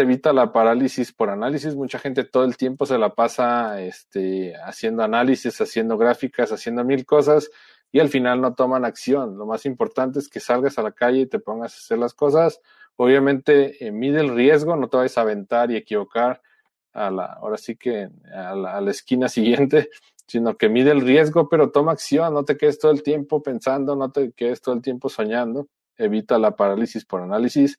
evita la parálisis por análisis. Mucha gente todo el tiempo se la pasa este, haciendo análisis, haciendo gráficas, haciendo mil cosas y al final no toman acción. Lo más importante es que salgas a la calle y te pongas a hacer las cosas. Obviamente, eh, mide el riesgo, no te vayas a aventar y equivocar a la, ahora sí que a la, a la esquina siguiente, sino que mide el riesgo, pero toma acción, no te quedes todo el tiempo pensando, no te quedes todo el tiempo soñando. Evita la parálisis por análisis.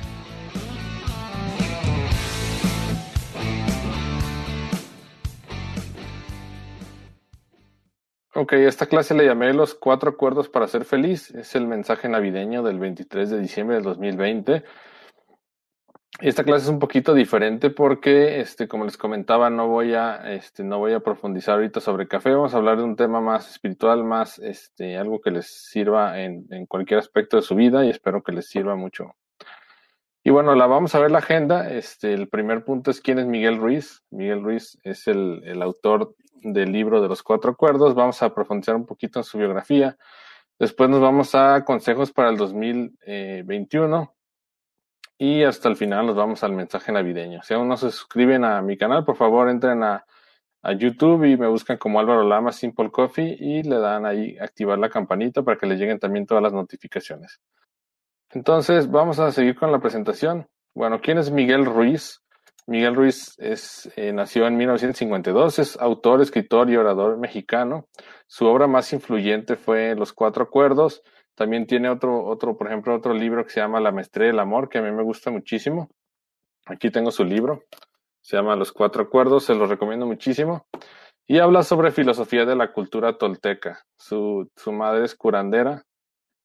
Ok, esta clase le llamé los cuatro acuerdos para ser feliz. Es el mensaje navideño del 23 de diciembre del 2020. Esta clase es un poquito diferente porque, este, como les comentaba, no voy a, este, no voy a profundizar ahorita sobre café. Vamos a hablar de un tema más espiritual, más, este, algo que les sirva en, en cualquier aspecto de su vida y espero que les sirva mucho. Y bueno, la vamos a ver la agenda. Este, el primer punto es quién es Miguel Ruiz. Miguel Ruiz es el, el autor del libro de los cuatro acuerdos. Vamos a profundizar un poquito en su biografía. Después nos vamos a consejos para el 2021. Y hasta el final nos vamos al mensaje navideño. Si aún no se suscriben a mi canal, por favor entren a, a YouTube y me buscan como Álvaro Lama Simple Coffee y le dan ahí activar la campanita para que les lleguen también todas las notificaciones. Entonces, vamos a seguir con la presentación. Bueno, ¿quién es Miguel Ruiz? Miguel Ruiz es, eh, nació en 1952, es autor, escritor y orador mexicano. Su obra más influyente fue Los Cuatro Acuerdos. También tiene otro, otro, por ejemplo, otro libro que se llama La Maestría del Amor, que a mí me gusta muchísimo. Aquí tengo su libro, se llama Los Cuatro Acuerdos, se lo recomiendo muchísimo. Y habla sobre filosofía de la cultura tolteca. Su, su madre es curandera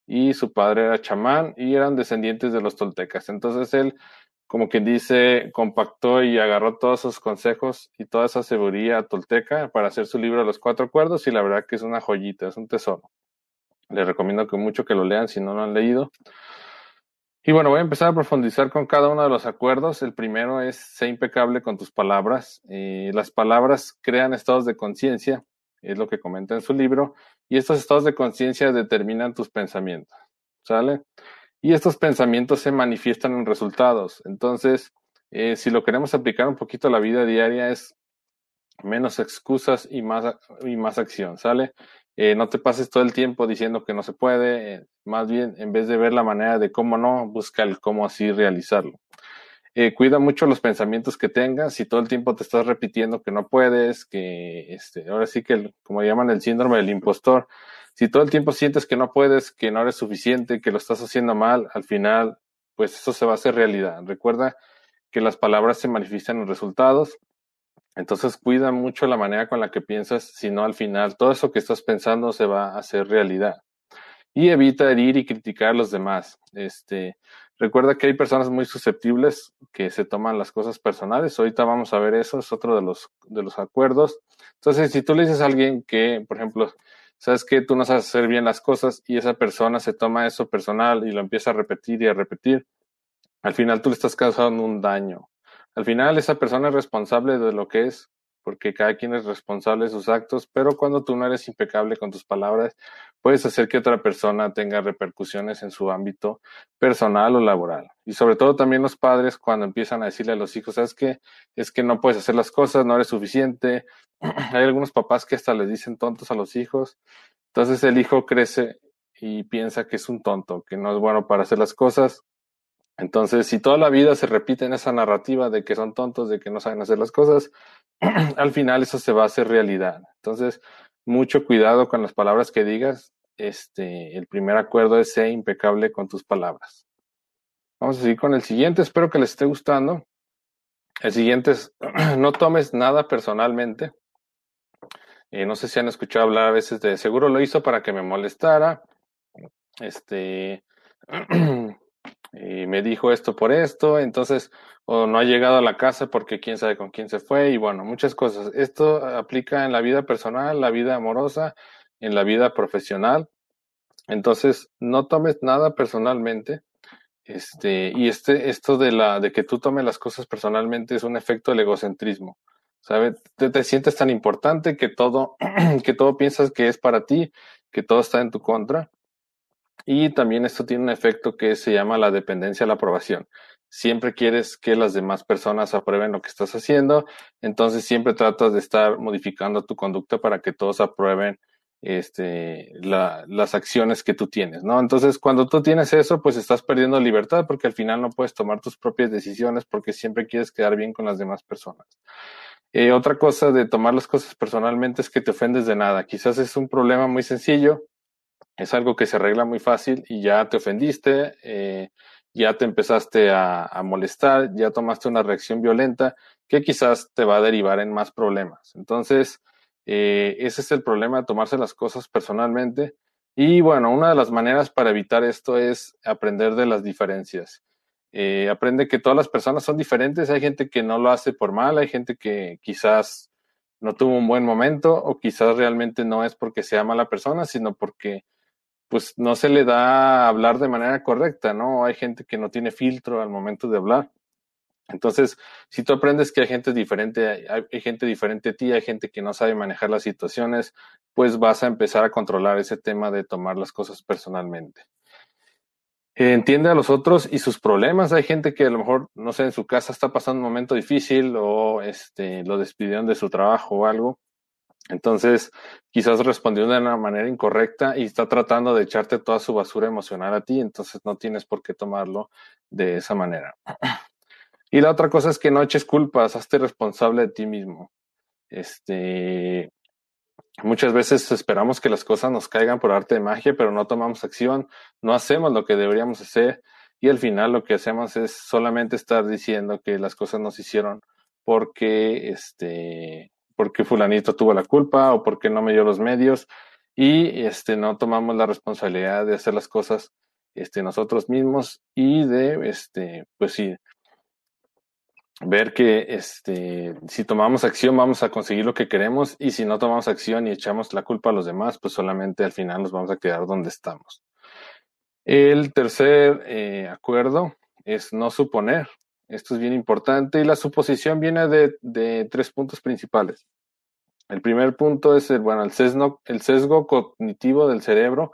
y su padre era chamán y eran descendientes de los toltecas. Entonces él como quien dice, compactó y agarró todos esos consejos y toda esa sabiduría tolteca para hacer su libro Los Cuatro Acuerdos y la verdad que es una joyita, es un tesoro. Les recomiendo que mucho que lo lean si no lo han leído. Y bueno, voy a empezar a profundizar con cada uno de los acuerdos. El primero es ser impecable con tus palabras. Eh, las palabras crean estados de conciencia, es lo que comenta en su libro, y estos estados de conciencia determinan tus pensamientos. ¿Sale? y estos pensamientos se manifiestan en resultados. Entonces, eh, si lo queremos aplicar un poquito a la vida diaria es menos excusas y más, y más acción, ¿sale? Eh, no te pases todo el tiempo diciendo que no se puede, eh, más bien en vez de ver la manera de cómo no, busca el cómo así realizarlo. Cuida mucho los pensamientos que tengas, si todo el tiempo te estás repitiendo que no puedes, que este, ahora sí que como llaman el síndrome del impostor, si todo el tiempo sientes que no puedes, que no eres suficiente, que lo estás haciendo mal, al final, pues eso se va a hacer realidad. Recuerda que las palabras se manifiestan en resultados. Entonces cuida mucho la manera con la que piensas, si no al final todo eso que estás pensando se va a hacer realidad. Y evita herir y criticar a los demás. Este, recuerda que hay personas muy susceptibles que se toman las cosas personales. Ahorita vamos a ver eso, es otro de los, de los acuerdos. Entonces, si tú le dices a alguien que, por ejemplo, sabes que tú no sabes hacer bien las cosas y esa persona se toma eso personal y lo empieza a repetir y a repetir, al final tú le estás causando un daño. Al final esa persona es responsable de lo que es, porque cada quien es responsable de sus actos, pero cuando tú no eres impecable con tus palabras, puedes hacer que otra persona tenga repercusiones en su ámbito personal o laboral. Y sobre todo también los padres cuando empiezan a decirle a los hijos, ¿sabes qué? Es que no puedes hacer las cosas, no eres suficiente. Hay algunos papás que hasta les dicen tontos a los hijos. Entonces el hijo crece y piensa que es un tonto, que no es bueno para hacer las cosas. Entonces, si toda la vida se repite en esa narrativa de que son tontos, de que no saben hacer las cosas, al final eso se va a hacer realidad. Entonces, mucho cuidado con las palabras que digas. Este, el primer acuerdo es ser impecable con tus palabras. Vamos a seguir con el siguiente. Espero que les esté gustando. El siguiente es no tomes nada personalmente. Eh, no sé si han escuchado hablar a veces de seguro lo hizo para que me molestara. Este y me dijo esto por esto, entonces, o no ha llegado a la casa porque quién sabe con quién se fue, y bueno, muchas cosas. Esto aplica en la vida personal, la vida amorosa, en la vida profesional. Entonces, no tomes nada personalmente. Este, y este, esto de la, de que tú tomes las cosas personalmente es un efecto del egocentrismo. ¿Sabes? Te, te sientes tan importante que todo, que todo piensas que es para ti, que todo está en tu contra. Y también esto tiene un efecto que se llama la dependencia a la aprobación. Siempre quieres que las demás personas aprueben lo que estás haciendo, entonces siempre tratas de estar modificando tu conducta para que todos aprueben este, la, las acciones que tú tienes, ¿no? Entonces, cuando tú tienes eso, pues estás perdiendo libertad porque al final no puedes tomar tus propias decisiones porque siempre quieres quedar bien con las demás personas. Eh, otra cosa de tomar las cosas personalmente es que te ofendes de nada. Quizás es un problema muy sencillo, es algo que se arregla muy fácil y ya te ofendiste, eh, ya te empezaste a, molestar, ya tomaste una reacción violenta que quizás te va a derivar en más problemas. Entonces, eh, ese es el problema de tomarse las cosas personalmente. Y bueno, una de las maneras para evitar esto es aprender de las diferencias. Eh, aprende que todas las personas son diferentes. Hay gente que no lo hace por mal, hay gente que quizás no tuvo un buen momento o quizás realmente no es porque sea mala persona, sino porque pues no se le da a hablar de manera correcta, ¿no? Hay gente que no tiene filtro al momento de hablar. Entonces, si tú aprendes que hay gente diferente, hay, hay, gente diferente a ti, hay gente que no sabe manejar las situaciones, pues vas a empezar a controlar ese tema de tomar las cosas personalmente. Eh, entiende a los otros y sus problemas. Hay gente que a lo mejor, no sé, en su casa está pasando un momento difícil o este, lo despidieron de su trabajo o algo. Entonces, quizás respondió de una manera incorrecta y está tratando de echarte toda su basura emocional a ti, entonces no tienes por qué tomarlo de esa manera. Y la otra cosa es que no eches culpas, hazte responsable de ti mismo. Este, muchas veces esperamos que las cosas nos caigan por arte de magia, pero no tomamos acción, no hacemos lo que deberíamos hacer y al final lo que hacemos es solamente estar diciendo que las cosas nos hicieron porque este porque fulanito tuvo la culpa o porque no me dio los medios. Y este no tomamos la responsabilidad de hacer las cosas este nosotros mismos y de este pues sí ver que este si tomamos acción vamos a conseguir lo que queremos y si no tomamos acción y echamos la culpa a los demás pues solamente al final nos vamos a quedar donde estamos. El tercer eh, acuerdo es no suponer esto es bien importante y la suposición viene de, tres puntos principales. El primer punto es el, bueno, el sesgo, el sesgo cognitivo del cerebro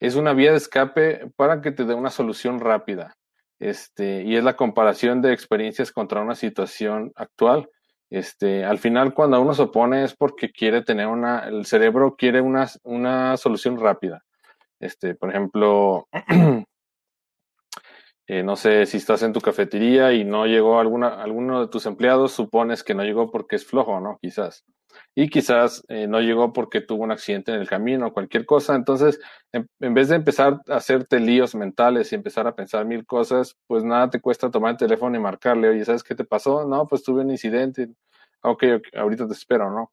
es una vía de escape para que te dé una solución rápida. Este, y es la comparación de experiencias contra una situación actual. Este, al final, cuando uno se opone es porque quiere tener una, el cerebro quiere una, una solución rápida. Este, por ejemplo, Eh, no sé si estás en tu cafetería y no llegó alguna, alguno de tus empleados, supones que no llegó porque es flojo, ¿no? Quizás. Y quizás eh, no llegó porque tuvo un accidente en el camino o cualquier cosa. Entonces, en, vez de empezar a hacerte líos mentales y empezar a pensar mil cosas, pues nada te cuesta tomar el teléfono y marcarle, oye, ¿sabes qué te pasó? No, pues tuve un incidente. Ok, okay ahorita te espero, ¿no?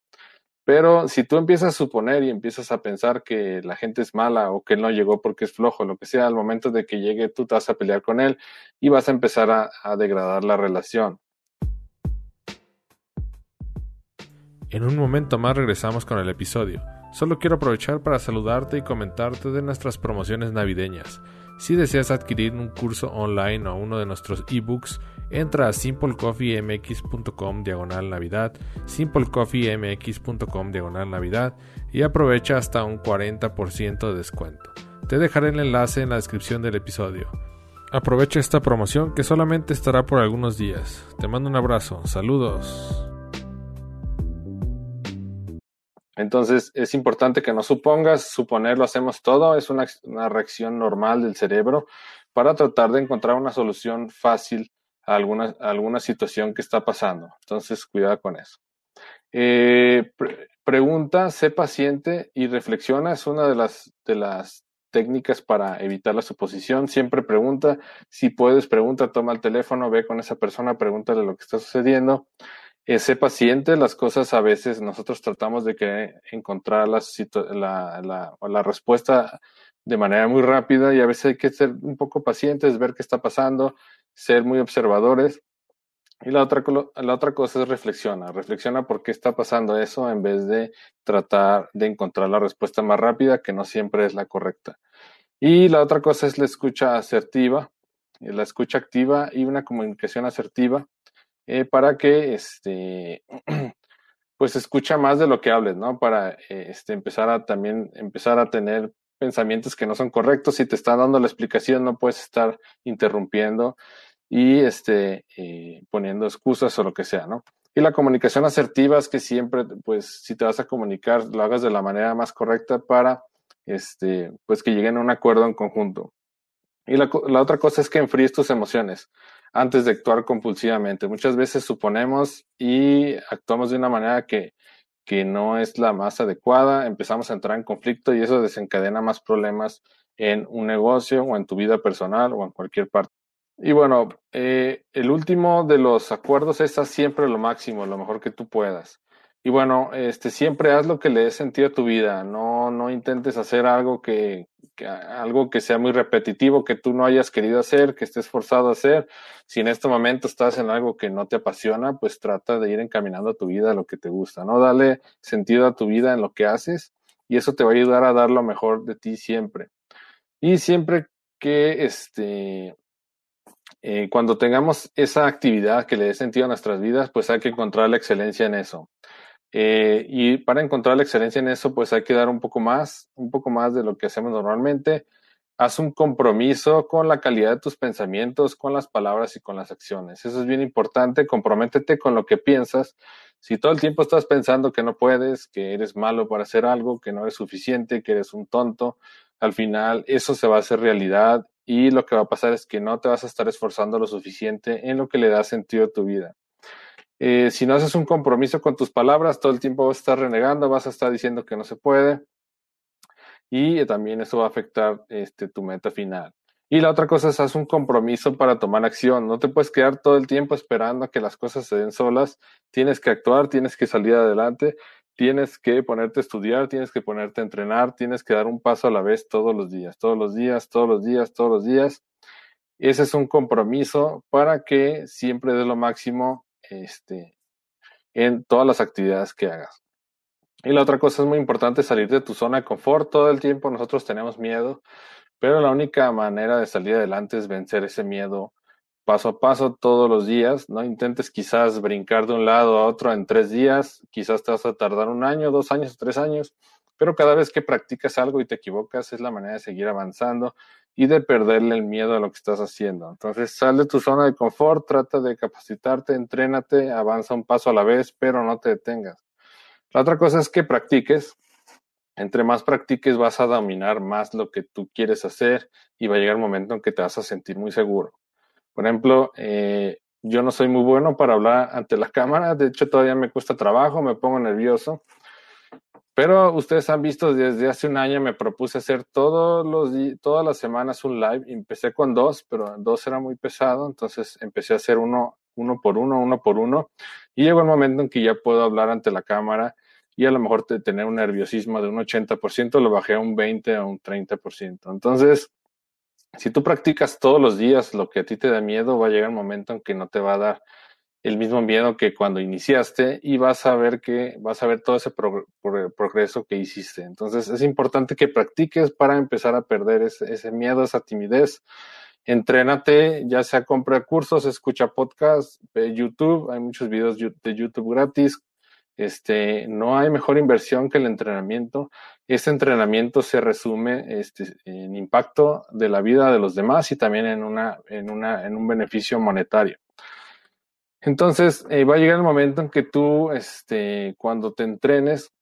Pero si tú empiezas a suponer y empiezas a pensar que la gente es mala o que él no llegó porque es flojo, lo que sea, al momento de que llegue tú te vas a pelear con él y vas a empezar a, a degradar la relación. En un momento más regresamos con el episodio. Solo quiero aprovechar para saludarte y comentarte de nuestras promociones navideñas. Si deseas adquirir un curso online o uno de nuestros ebooks, entra a simplecoffeemx.com diagonal navidad, simplecoffeemx.com diagonal navidad y aprovecha hasta un 40% de descuento. Te dejaré el enlace en la descripción del episodio. Aprovecha esta promoción que solamente estará por algunos días. Te mando un abrazo, saludos. Entonces es importante que no supongas, suponer lo hacemos todo, es una, una, reacción normal del cerebro para tratar de encontrar una solución fácil alguna, alguna situación que está pasando. Entonces, cuidado con eso. Eh, pre pregunta, sé paciente y reflexiona, es una de las, de las técnicas para evitar la suposición. Siempre pregunta, si puedes, pregunta, toma el teléfono, ve con esa persona, pregúntale lo que está sucediendo eh, sé paciente, las cosas a veces nosotros tratamos de que encontrar la, la, la, respuesta de manera muy rápida y a veces hay que ser un poco pacientes, ver qué está pasando, ser muy observadores Y la otra, la otra cosa es reflexiona. Reflexiona por qué está pasando eso en vez de tratar de encontrar la respuesta más rápida, que no siempre es la correcta. Y la otra cosa es la escucha asertiva, eh, la escucha activa y una comunicación asertiva eh, para que este, pues escucha más de lo que hables, ¿no? Para eh, este, empezar a también empezar a tener pensamientos que no son correctos. Si te están dando la explicación, no puedes estar interrumpiendo y este, eh, poniendo excusas o lo que sea, ¿no? Y la comunicación asertiva es que siempre, pues, si te vas a comunicar, lo hagas de la manera más correcta para, este, pues, que lleguen a un acuerdo en conjunto. Y la, la otra cosa es que enfríes tus emociones antes de actuar compulsivamente. Muchas veces suponemos y actuamos de una manera que, que no es la más adecuada, empezamos a entrar en conflicto y eso desencadena más problemas en un negocio o en tu vida personal o en cualquier parte. Y bueno, eh, el último de los acuerdos es haz siempre lo máximo, lo mejor que tú puedas. Y bueno, este, siempre haz lo que le dé sentido a tu vida. No, no intentes hacer algo que, algo que sea muy repetitivo, que tú no hayas querido hacer, que estés forzado a hacer. Si en este momento estás en algo que no te apasiona, pues trata de ir encaminando tu vida a lo que te gusta, ¿no? Dale sentido a tu vida en lo que haces y eso te va a ayudar a dar lo mejor de ti siempre. Y siempre que este, eh, cuando tengamos esa actividad que le dé sentido a nuestras vidas, pues hay que encontrar la excelencia en eso. Eh, y para encontrar la excelencia en eso, pues hay que dar un poco más, un poco más de lo que hacemos normalmente. Haz un compromiso con la calidad de tus pensamientos, con las palabras y con las acciones. Eso es bien importante. Comprométete con lo que piensas. Si todo el tiempo estás pensando que no puedes, que eres malo para hacer algo, que no eres suficiente, que eres un tonto, al final eso se va a hacer realidad y lo que va a pasar es que no te vas a estar esforzando lo suficiente en lo que le da sentido a tu vida. Eh, si no haces un compromiso con tus palabras, todo el tiempo vas a estar renegando, vas a estar diciendo que no se puede y también eso va a afectar este, tu meta final. Y la otra cosa es haz un compromiso para tomar acción. No te puedes quedar todo el tiempo esperando a que las cosas se den solas. Tienes que actuar, tienes que salir adelante, tienes que ponerte a estudiar, tienes que ponerte a entrenar, tienes que dar un paso a la vez todos los días, todos los días, todos los días, todos los días. Ese es un compromiso para que siempre dé lo máximo este, en todas las actividades que hagas. Y la otra cosa es muy importante, salir de tu zona de confort. Todo el tiempo nosotros tenemos miedo, pero la única manera de salir adelante es vencer ese miedo paso a paso todos los días. No intentes quizás brincar de un lado a otro en tres días, quizás te vas a tardar un año, dos años, tres años, pero cada vez que practicas algo y te equivocas es la manera de seguir avanzando y de perderle el miedo a lo que estás haciendo. Entonces, sal de tu zona de confort, trata de capacitarte, entrénate, avanza un paso a la vez, pero no te detengas. La otra cosa es que practiques. Entre más practiques vas a dominar más lo que tú quieres hacer y va a llegar un momento en que te vas a sentir muy seguro. Por ejemplo, eh, yo no soy muy bueno para hablar ante la cámara, de hecho todavía me cuesta trabajo, me pongo nervioso, pero ustedes han visto desde hace un año me propuse hacer todos los todas las semanas un live. Empecé con dos, pero dos era muy pesado, entonces empecé a hacer uno, uno por uno, uno por uno. Y llegó el momento en que ya puedo hablar ante la cámara y a lo mejor tener un nerviosismo de un 80%, lo bajé a un 20 a un 30%. Entonces, si tú practicas todos los días lo que a ti te da miedo, va a llegar un momento en que no te va a dar el mismo miedo que cuando iniciaste y vas a ver que vas a ver todo ese progreso que hiciste. Entonces es importante que practiques para empezar a perder ese, miedo, esa timidez. Entrénate, ya sea compra cursos, escucha podcasts, YouTube, hay muchos videos de YouTube gratis. Este, no hay mejor inversión que el entrenamiento. Este entrenamiento se resume este, en impacto de la vida de los demás y también en, una, en, una, en un beneficio monetario. Entonces, eh, va a llegar el momento en que tú, este, cuando te entrenes,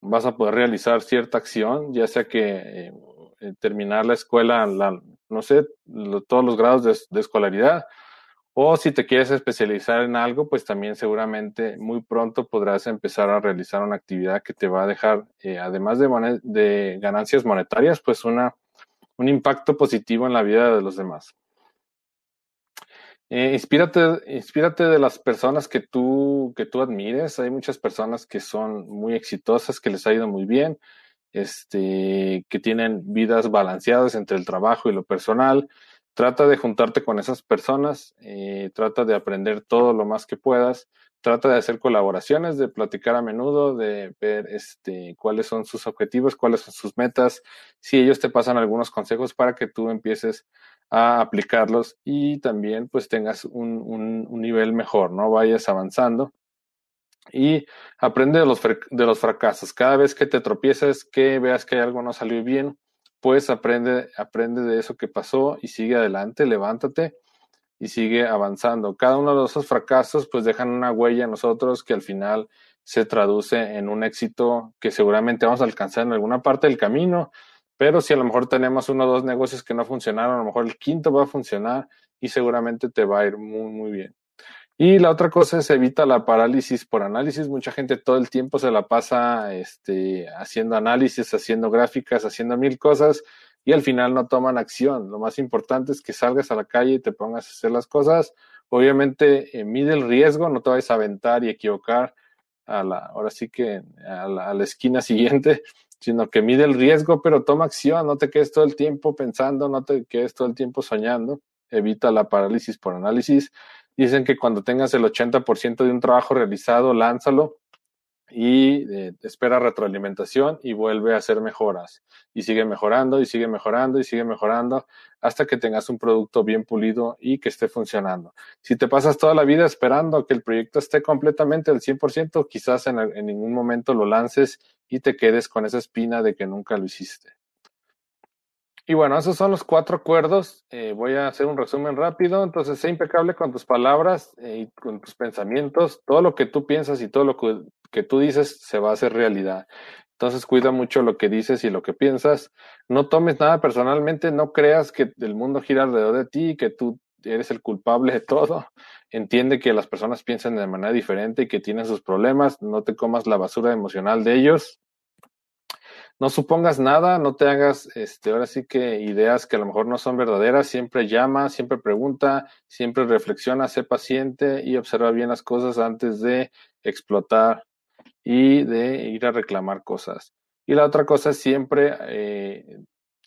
vas a poder realizar cierta acción, ya sea que eh, eh, terminar la escuela, la, no sé, todos los grados de, de, escolaridad, o si te quieres especializar en algo, pues también seguramente muy pronto podrás empezar a realizar una actividad que te va a dejar, además de, de ganancias monetarias, pues una, un impacto positivo en la vida de los demás. Eh, inspírate, inspírate de las personas que tú, que tú admires. Hay muchas personas que son muy exitosas, que les ha ido muy bien, este, que tienen vidas balanceadas entre el trabajo y lo personal. trata de juntarte con esas personas, eh, trata de aprender todo lo más que puedas, trata de hacer colaboraciones, de platicar a menudo, de ver este, cuáles son sus objetivos, cuáles son sus metas, si ellos te pasan algunos consejos para que tú empieces a aplicarlos y también pues tengas un, un, nivel mejor, ¿no? Vayas avanzando y aprende de los, de los fracasos. Cada vez que te tropieces, que veas que algo no salió bien, pues aprende, aprende de eso que pasó y sigue adelante, levántate y sigue avanzando. Cada uno de esos fracasos pues dejan una huella en nosotros que al final se traduce en un éxito que seguramente vamos a alcanzar en alguna parte del camino, pero si a lo mejor tenemos uno o dos negocios que no funcionaron, a lo mejor el quinto va a funcionar y seguramente te va a ir muy, muy bien. Y la otra cosa es evita la parálisis por análisis. Mucha gente todo el tiempo se la pasa este, haciendo análisis, haciendo gráficas, haciendo mil cosas y al final no toman acción. Lo más importante es que salgas a la calle y te pongas a hacer las cosas. Obviamente eh, mide el riesgo, no te vayas a aventar y equivocar a la, ahora sí que a la, a la esquina siguiente, sino que mide el riesgo, pero toma acción, no te quedes todo el tiempo pensando, no te quedes todo el tiempo soñando. Evita la parálisis por análisis Dicen que cuando tengas el 80% de un trabajo realizado, lánzalo y eh, espera retroalimentación y vuelve a hacer mejoras. Y sigue mejorando y sigue mejorando y sigue mejorando hasta que tengas un producto bien pulido y que esté funcionando. Si te pasas toda la vida esperando que el proyecto esté completamente al 100%, quizás en, en ningún momento lo lances y te quedes con esa espina de que nunca lo hiciste. Y bueno, esos son los cuatro acuerdos. Eh, voy a hacer un resumen rápido. Entonces, sé impecable con tus palabras eh, y con tus pensamientos. Todo lo que tú piensas y todo lo que, que, tú dices se va a hacer realidad. Entonces, cuida mucho lo que dices y lo que piensas. No tomes nada personalmente. No creas que el mundo gira alrededor de ti y que tú eres el culpable de todo. Entiende que las personas piensan de manera diferente y que tienen sus problemas. No te comas la basura emocional de ellos no supongas nada, no te hagas, este, ahora sí que ideas que a lo mejor no son verdaderas, siempre llama, siempre pregunta, siempre reflexiona, sé paciente y observa bien las cosas antes de explotar y de ir a reclamar cosas. Y la otra cosa es siempre eh,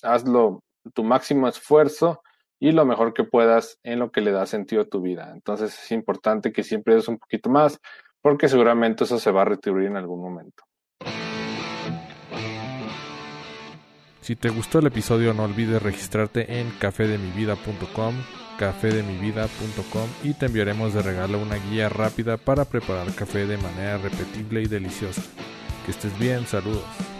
hazlo tu máximo esfuerzo y lo mejor que puedas en lo que le da sentido a tu vida. Entonces es importante que siempre des un poquito más porque seguramente eso se va a retribuir en algún momento. Si te gustó el episodio no olvides registrarte en cafedemivida.com, cafedemivida.com y te enviaremos de regalo una guía rápida para preparar café de manera repetible y deliciosa. Que estés bien, saludos.